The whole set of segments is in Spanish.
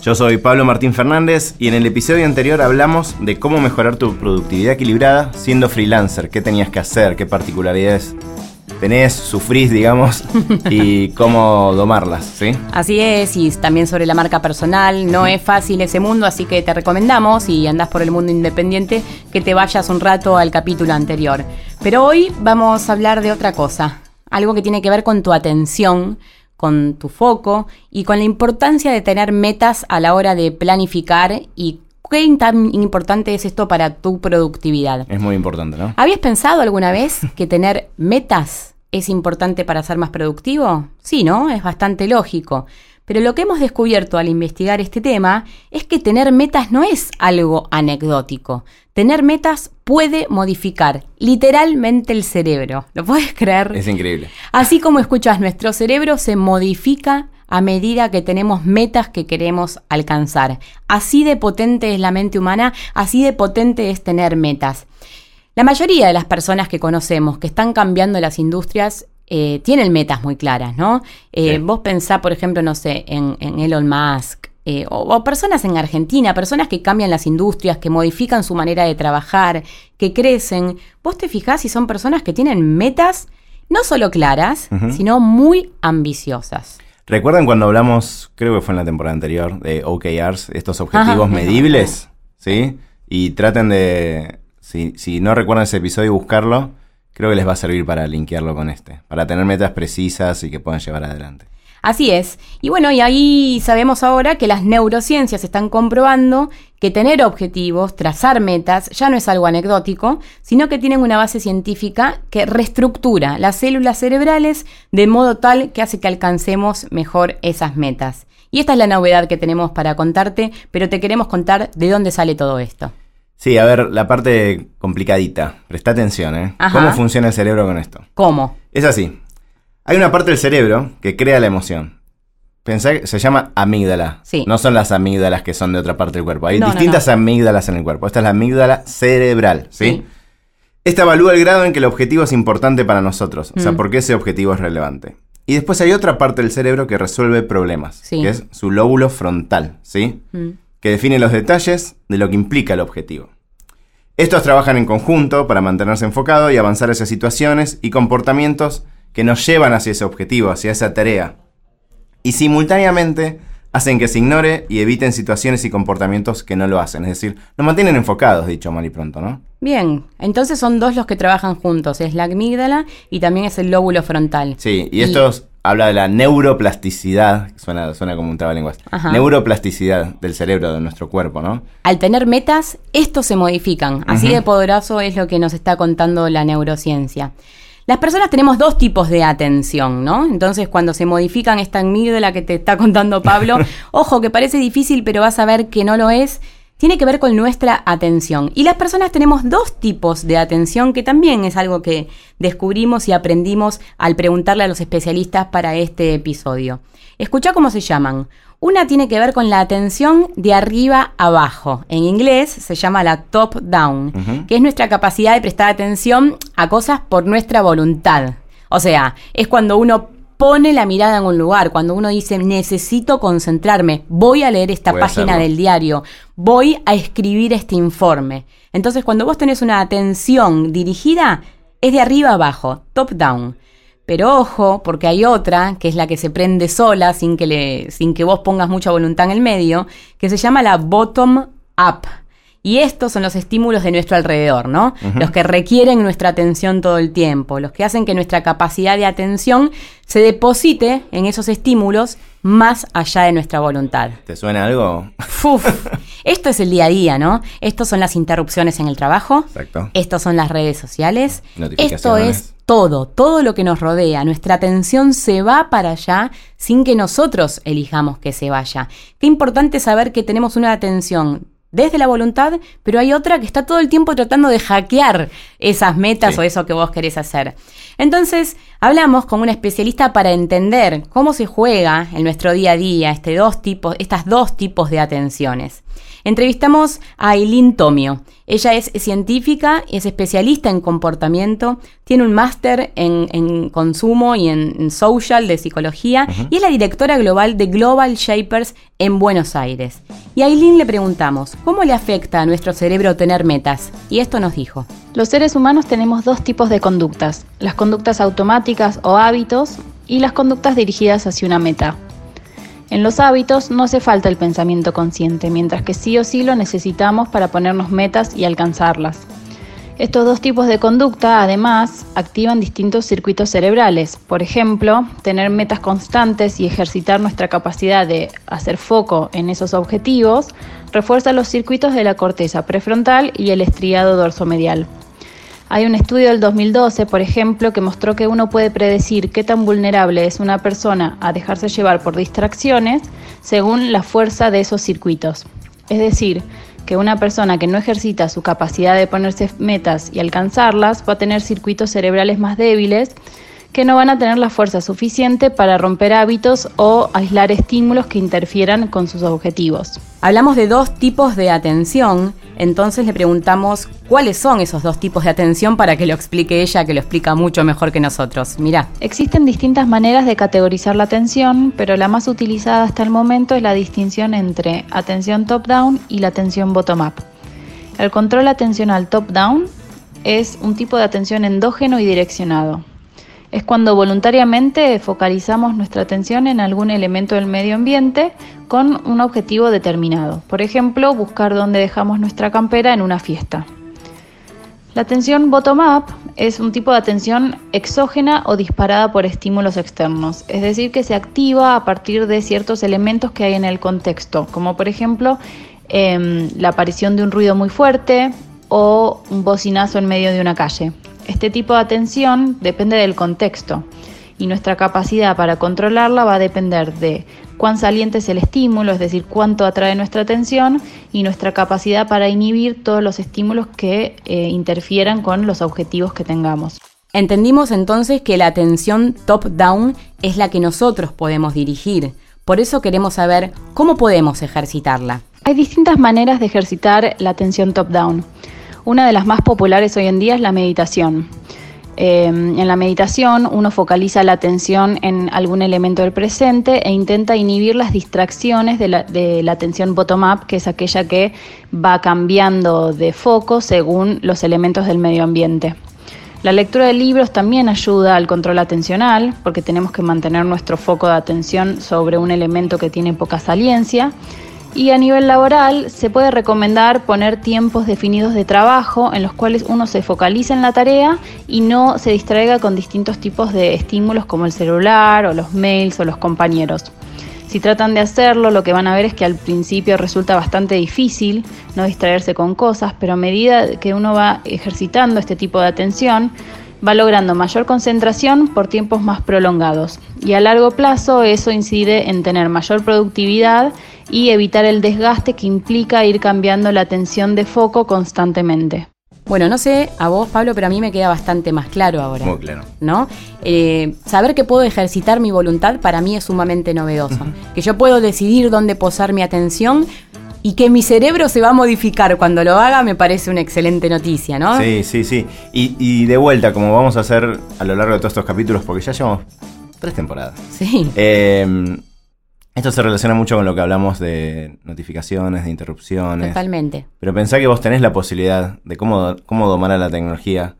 Yo soy Pablo Martín Fernández y en el episodio anterior hablamos de cómo mejorar tu productividad equilibrada siendo freelancer, qué tenías que hacer, qué particularidades tenés, sufrís, digamos, y cómo domarlas, ¿sí? Así es, y también sobre la marca personal. No es fácil ese mundo, así que te recomendamos, si andás por el mundo independiente, que te vayas un rato al capítulo anterior. Pero hoy vamos a hablar de otra cosa, algo que tiene que ver con tu atención, con tu foco y con la importancia de tener metas a la hora de planificar y qué tan importante es esto para tu productividad. Es muy importante, ¿no? ¿Habías pensado alguna vez que tener metas es importante para ser más productivo? Sí, ¿no? Es bastante lógico. Pero lo que hemos descubierto al investigar este tema es que tener metas no es algo anecdótico. Tener metas puede modificar literalmente el cerebro. ¿Lo puedes creer? Es increíble. Así como escuchas, nuestro cerebro se modifica a medida que tenemos metas que queremos alcanzar. Así de potente es la mente humana, así de potente es tener metas. La mayoría de las personas que conocemos que están cambiando las industrias eh, tienen metas muy claras, ¿no? Eh, vos pensá, por ejemplo, no sé, en, Elon Musk, eh, o, personas en Argentina, personas que cambian las industrias, que modifican su manera de trabajar, que crecen. Vos te fijás si son personas que tienen metas no solo claras, sino muy ambiciosas. ¿Recuerdan cuando hablamos, creo que fue en la temporada anterior, de OKRs, estos objetivos medibles? ¿Sí? Y traten de, si, si no recuerdan ese episodio, buscarlo creo que les va a servir para linkearlo con este, para tener metas precisas y que puedan llevar adelante. Así es. Y bueno, y ahí sabemos ahora que las neurociencias están comprobando que tener objetivos, trazar metas, ya no es algo anecdótico, sino que tienen una base científica que reestructura las células cerebrales de modo tal que hace que alcancemos mejor esas metas. Y esta es la novedad que tenemos para contarte, pero te queremos contar de dónde sale todo esto. Sí, a ver, la parte complicadita. Presta atención, ¿eh? ¿Cómo funciona el cerebro con esto? ¿Cómo? Es así. Hay una parte del cerebro que crea la emoción. Pensá que se llama amígdala. Sí. No son las amígdalas que son de otra parte del cuerpo. Hay distintas amígdalas en el cuerpo. Esta es la amígdala cerebral, ¿sí? Esta evalúa el grado en que el objetivo es importante para nosotros. O sea, mm. por qué ese objetivo es relevante. Y después hay otra parte del cerebro que resuelve problemas, que es su lóbulo frontal, ¿sí? Mm que define los detalles de lo que implica el objetivo. Estos trabajan en conjunto para mantenerse enfocado y avanzar hacia situaciones y comportamientos que nos llevan hacia ese objetivo, hacia esa tarea. Y simultáneamente hacen que se ignore y eviten situaciones y comportamientos que no lo hacen. Es decir, nos mantienen enfocados, dicho mal y pronto, ¿no? Bien, entonces son dos los que trabajan juntos, es la amígdala y también es el lóbulo frontal. Sí, y, estos habla de la neuroplasticidad, suena, suena como un trabalenguas, neuroplasticidad del cerebro, de nuestro cuerpo, ¿no? Al tener metas, estos se modifican. Así de poderoso es lo que nos está contando la neurociencia. Las personas tenemos dos tipos de atención, ¿no? Entonces, cuando se modifican esta la que te está contando Pablo, ojo, que parece difícil, pero vas a ver que no lo es, tiene que ver con nuestra atención. Y las personas tenemos dos tipos de atención que también es algo que descubrimos y aprendimos al preguntarle a los especialistas para este episodio. Escucha cómo se llaman. Una tiene que ver con la atención de arriba abajo. En inglés se llama la top down, que es nuestra capacidad de prestar atención a cosas por nuestra voluntad. O sea, es cuando uno pone la mirada en un lugar, cuando uno dice necesito concentrarme, voy a leer esta página del diario, voy a escribir este informe. Entonces cuando vos tenés una atención dirigida, es de arriba abajo, top down. Pero ojo, porque hay otra, que es la que se prende sola, sin que, le, sin que vos pongas mucha voluntad en el medio, que se llama la bottom up. Y estos son los estímulos de nuestro alrededor, ¿no? Los que requieren nuestra atención todo el tiempo, los que hacen que nuestra capacidad de atención se deposite en esos estímulos más allá de nuestra voluntad. ¿Te suena algo? Esto es el día a día, ¿no? Estos son las interrupciones en el trabajo. Exacto. Estos son las redes sociales. Esto es todo, todo lo que nos rodea, nuestra atención se va para allá sin que nosotros elijamos que se vaya. Qué importante saber que tenemos una atención desde la voluntad, pero hay otra que está todo el tiempo tratando de hackear esas metas o eso que vos querés hacer. Entonces, hablamos con un especialista para entender cómo se juega en nuestro día a día este dos tipos, estas dos tipos de atenciones. Entrevistamos a Aileen Tomio. Ella es científica, es especialista en comportamiento, tiene un máster en, consumo y en, social de psicología y es la directora global de Global Shapers en Buenos Aires. Y a Aileen le preguntamos, ¿cómo le afecta a nuestro cerebro tener metas? Y esto nos dijo. Los seres humanos tenemos dos tipos de conductas, las conductas automáticas o hábitos y las conductas dirigidas hacia una meta. En los hábitos no hace falta el pensamiento consciente, mientras que sí o sí lo necesitamos para ponernos metas y alcanzarlas. Estos dos tipos de conducta, además, activan distintos circuitos cerebrales. Por ejemplo, tener metas constantes y ejercitar nuestra capacidad de hacer foco en esos objetivos refuerza los circuitos de la corteza prefrontal y el estriado dorsomedial. Hay un estudio del 2012, por ejemplo, que mostró que uno puede predecir qué tan vulnerable es una persona a dejarse llevar por distracciones según la fuerza de esos circuitos. Es decir, que una persona que no ejercita su capacidad de ponerse metas y alcanzarlas va a tener circuitos cerebrales más débiles que no van a tener la fuerza suficiente para romper hábitos o aislar estímulos que interfieran con sus objetivos. Hablamos de dos tipos de atención, entonces le preguntamos cuáles son esos dos tipos de atención para que lo explique ella, que lo explica mucho mejor que nosotros. Mira. Existen distintas maneras de categorizar la atención, pero la más utilizada hasta el momento es la distinción entre atención top-down y la atención bottom-up. El control atencional top-down es un tipo de atención endógeno y direccionado es cuando voluntariamente focalizamos nuestra atención en algún elemento del medio ambiente con un objetivo determinado. Por ejemplo, buscar dónde dejamos nuestra campera en una fiesta. La atención bottom-up es un tipo de atención exógena o disparada por estímulos externos, es decir, que se activa a partir de ciertos elementos que hay en el contexto, como por ejemplo em, la aparición de un ruido muy fuerte o un bocinazo en medio de una calle. Este tipo de atención depende del contexto y nuestra capacidad para controlarla va a depender de cuán saliente es el estímulo, es decir, cuánto atrae nuestra atención y nuestra capacidad para inhibir todos los estímulos que eh, interfieran con los objetivos que tengamos. Entendimos entonces que la atención top-down es la que nosotros podemos dirigir. Por eso queremos saber cómo podemos ejercitarla. Hay distintas maneras de ejercitar la atención top-down. Una de las más populares hoy en día es la meditación. Eh, en la meditación uno focaliza la atención en algún elemento del presente e intenta inhibir las distracciones de la, de la atención bottom-up, que es aquella que va cambiando de foco según los elementos del medio ambiente. La lectura de libros también ayuda al control atencional, porque tenemos que mantener nuestro foco de atención sobre un elemento que tiene poca saliencia. Y a nivel laboral se puede recomendar poner tiempos definidos de trabajo en los cuales uno se focalice en la tarea y no se distraiga con distintos tipos de estímulos como el celular o los mails o los compañeros. Si tratan de hacerlo, lo que van a ver es que al principio resulta bastante difícil no distraerse con cosas, pero a medida que uno va ejercitando este tipo de atención, va logrando mayor concentración por tiempos más prolongados. Y a largo plazo eso incide en tener mayor productividad y evitar el desgaste que implica ir cambiando la atención de foco constantemente. Bueno, no sé a vos, Pablo, pero a mí me queda bastante más claro ahora. Muy claro. ¿No? Eh, saber que puedo ejercitar mi voluntad para mí es sumamente novedoso. Que yo puedo decidir dónde posar mi atención y que mi cerebro se va a modificar cuando lo haga me parece una excelente noticia, ¿no? Sí, sí, sí. Y, y de vuelta, como vamos a hacer a lo largo de todos estos capítulos, porque ya llevamos tres temporadas. Sí. Eh, esto se relaciona mucho con lo que hablamos de notificaciones, de interrupciones. Totalmente. Pero pensá que vos tenés la posibilidad de cómo, cómo domar a la tecnología.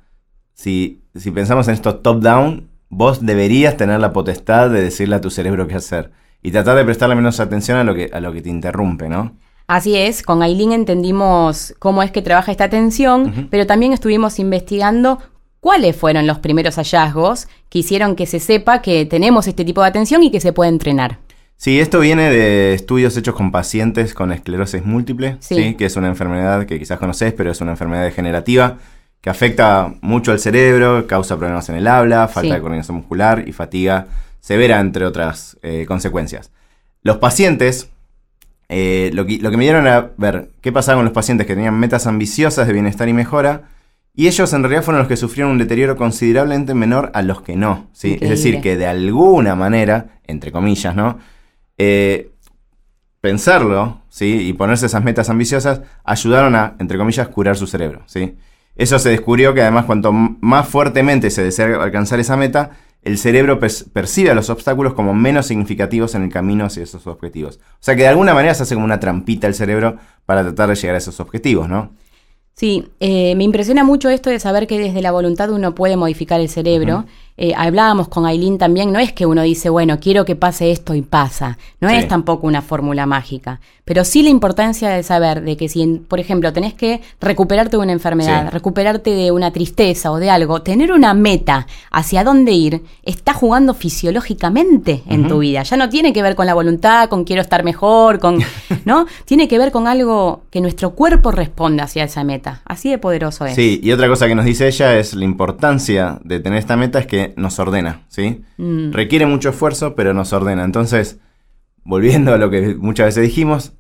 Si, si pensamos en esto top-down, vos deberías tener la potestad de decirle a tu cerebro qué hacer. Y tratar de prestarle menos atención a lo que, a lo que te interrumpe, ¿no? Así es, con Aileen entendimos cómo es que trabaja esta atención, pero también estuvimos investigando cuáles fueron los primeros hallazgos que hicieron que se sepa que tenemos este tipo de atención y que se puede entrenar. Sí, esto viene de estudios hechos con pacientes con esclerosis múltiple, sí. que es una enfermedad que quizás conoces, pero es una enfermedad degenerativa que afecta mucho al cerebro, causa problemas en el habla, falta de coordinación muscular y fatiga severa, entre otras eh, consecuencias. Los pacientes, eh, lo, que, me dieron a ver qué pasaba con los pacientes que tenían metas ambiciosas de bienestar y mejora, y ellos en realidad fueron los que sufrieron un deterioro considerablemente menor a los que no. ¿sí? Es decir, que de alguna manera, entre comillas, ¿no? Eh, pensarlo ¿sí? y ponerse esas metas ambiciosas ayudaron a, entre comillas, curar su cerebro. ¿sí? Eso se descubrió que además cuanto más fuertemente se desea alcanzar esa meta, el cerebro percibe a los obstáculos como menos significativos en el camino hacia esos objetivos. O sea que de alguna manera se hace como una trampita el cerebro para tratar de llegar a esos objetivos, ¿no? Sí, eh, me impresiona mucho esto de saber que desde la voluntad uno puede modificar el cerebro. Eh, hablábamos con Aileen también, no es que uno dice, bueno, quiero que pase esto y pasa. No es tampoco una fórmula mágica. Pero sí la importancia de saber de que si, por ejemplo, tenés que recuperarte de una enfermedad, recuperarte de una tristeza o de algo, tener una meta hacia dónde ir, está jugando fisiológicamente en tu vida. Ya no tiene que ver con la voluntad, con quiero estar mejor, con. ¿No? tiene que ver con algo que nuestro cuerpo responda hacia esa meta. Así de poderoso es. Sí, y otra cosa que nos dice ella es la importancia de tener esta meta es que nos ordena, ¿sí? Mm. Requiere mucho esfuerzo, pero nos ordena. Entonces, volviendo a lo que muchas veces dijimos,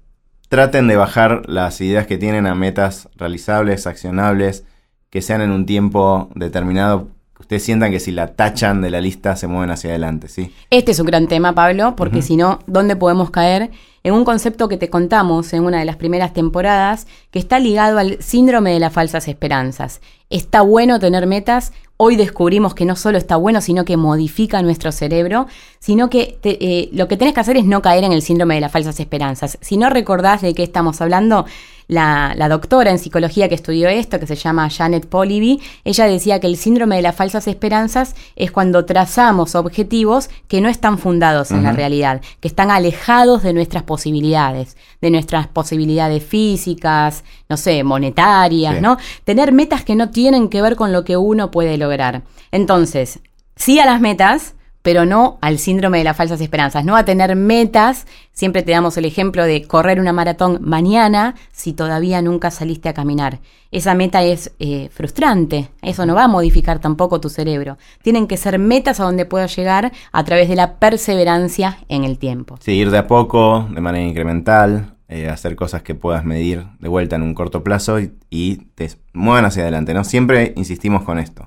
traten de bajar las ideas que tienen a metas realizables, accionables, que sean en un tiempo determinado que ustedes sientan que si la tachan de la lista se mueven hacia adelante, ¿sí? Este es un gran tema, Pablo, porque si no, ¿dónde podemos caer? En un concepto que te contamos en una de las primeras temporadas, que está ligado al síndrome de las falsas esperanzas. Está bueno tener metas, hoy descubrimos que no solo está bueno, sino que modifica nuestro cerebro, sino que eh, lo que tenés que hacer es no caer en el síndrome de las falsas esperanzas. Si no recordás de qué estamos hablando, la, doctora en psicología que estudió esto, que se llama Janet Poliby, ella decía que el síndrome de las falsas esperanzas es cuando trazamos objetivos que no están fundados en la realidad, que están alejados de nuestras posibilidades, de nuestras posibilidades físicas, no sé, monetarias, ¿no? Tener metas que no tienen que ver con lo que uno puede lograr. Entonces, sí a las metas, pero no al síndrome de las falsas esperanzas, no a tener metas. Siempre te damos el ejemplo de correr una maratón mañana si todavía nunca saliste a caminar. Esa meta es eh, frustrante, eso no va a modificar tampoco tu cerebro. Tienen que ser metas a donde puedas llegar a través de la perseverancia en el tiempo. Sí, ir de a poco, de manera incremental, eh, hacer cosas que puedas medir de vuelta en un corto plazo y, y te muevan hacia adelante, ¿no? Siempre insistimos con esto.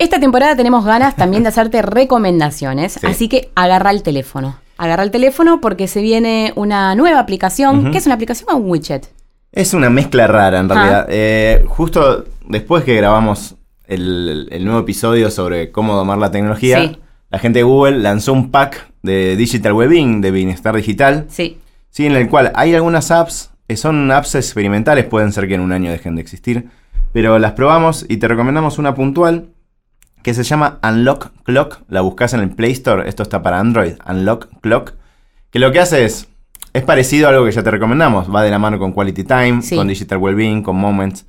Esta temporada tenemos ganas también de hacerte recomendaciones, así que agarra el teléfono. Agarra el teléfono porque se viene una nueva aplicación. ¿Qué es una aplicación o un widget? Es una mezcla rara en realidad. Eh, justo después que grabamos el, nuevo episodio sobre cómo domar la tecnología, la gente de Google lanzó un pack de Digital Webbing, de bienestar digital. Sí. Sí, en el cual hay algunas apps, que son apps experimentales, pueden ser que en un año dejen de existir, pero las probamos y te recomendamos una puntual que se llama Unlock Clock. La buscas en el Play Store. Esto está para Android. Unlock Clock. Que lo que hace es. Es parecido a algo que ya te recomendamos. Va de la mano con Quality Time, con Digital Wellbeing, con Moments.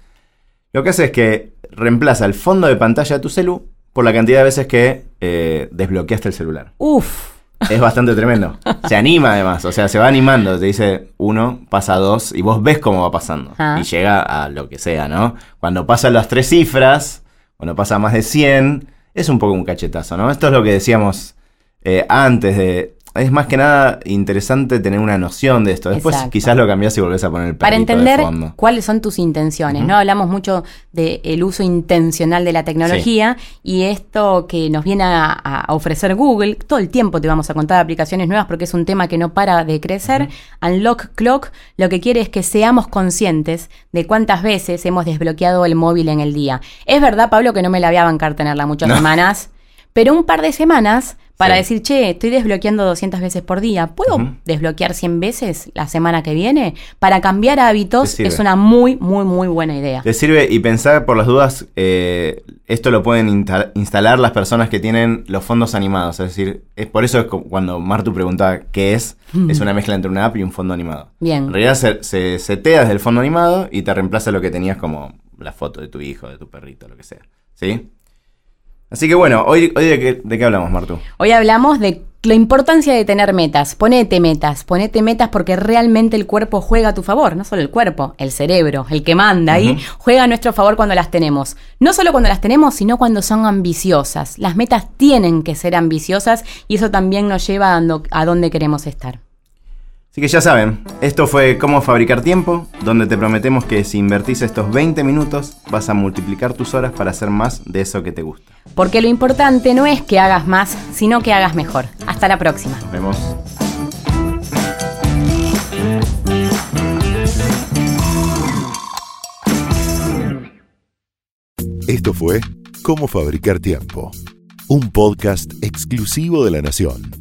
Lo que hace es que reemplaza el fondo de pantalla de tu celu por la cantidad de veces que eh, desbloqueaste el celular. Uf. Es bastante tremendo. Se anima además, o sea, se va animando. Te dice uno, pasa dos, y vos ves cómo va pasando. Ah. Y llega a lo que sea, ¿no? Cuando pasan las tres cifras, cuando pasa más de 100, es un poco un cachetazo, ¿no? Esto es lo que decíamos eh, antes de... Es más que nada interesante tener una noción de esto. Después quizás lo cambias y volvés a poner el Para entender cuáles son tus intenciones, ¿no? Hablamos mucho del uso intencional de la tecnología y esto que nos viene a, ofrecer Google, todo el tiempo te vamos a contar aplicaciones nuevas porque es un tema que no para de crecer. Unlock Clock lo que quiere es que seamos conscientes de cuántas veces hemos desbloqueado el móvil en el día. Es verdad, Pablo, que no me la voy a bancar tenerla muchas semanas, pero un par de semanas para decir, che, estoy desbloqueando 200 veces por día. ¿Puedo desbloquear 100 veces la semana que viene? Para cambiar hábitos es una muy, muy, muy buena idea. Te sirve y pensar por las dudas, eh, esto lo pueden instalar las personas que tienen los fondos animados. Es decir, es por eso es cuando Martu preguntaba qué es, es una mezcla entre una app y un fondo animado. Bien. En realidad se, se setea desde el fondo animado y te reemplaza lo que tenías como la foto de tu hijo, de tu perrito, lo que sea. ¿Sí? Así que bueno, hoy, hoy de, qué, hablamos, Martu? Hoy hablamos de la importancia de tener metas. Ponete metas, ponete metas porque realmente el cuerpo juega a tu favor, no solo el cuerpo, el cerebro, el que manda ahí, juega a nuestro favor cuando las tenemos. No solo cuando las tenemos, sino cuando son ambiciosas. Las metas tienen que ser ambiciosas y eso también nos lleva a, a donde queremos estar. Así que ya saben, esto fue Cómo Fabricar Tiempo, donde te prometemos que si invertís estos 20 minutos vas a multiplicar tus horas para hacer más de eso que te gusta. Porque lo importante no es que hagas más, sino que hagas mejor. Hasta la próxima. Nos vemos. Esto fue Cómo Fabricar Tiempo, un podcast exclusivo de la Nación.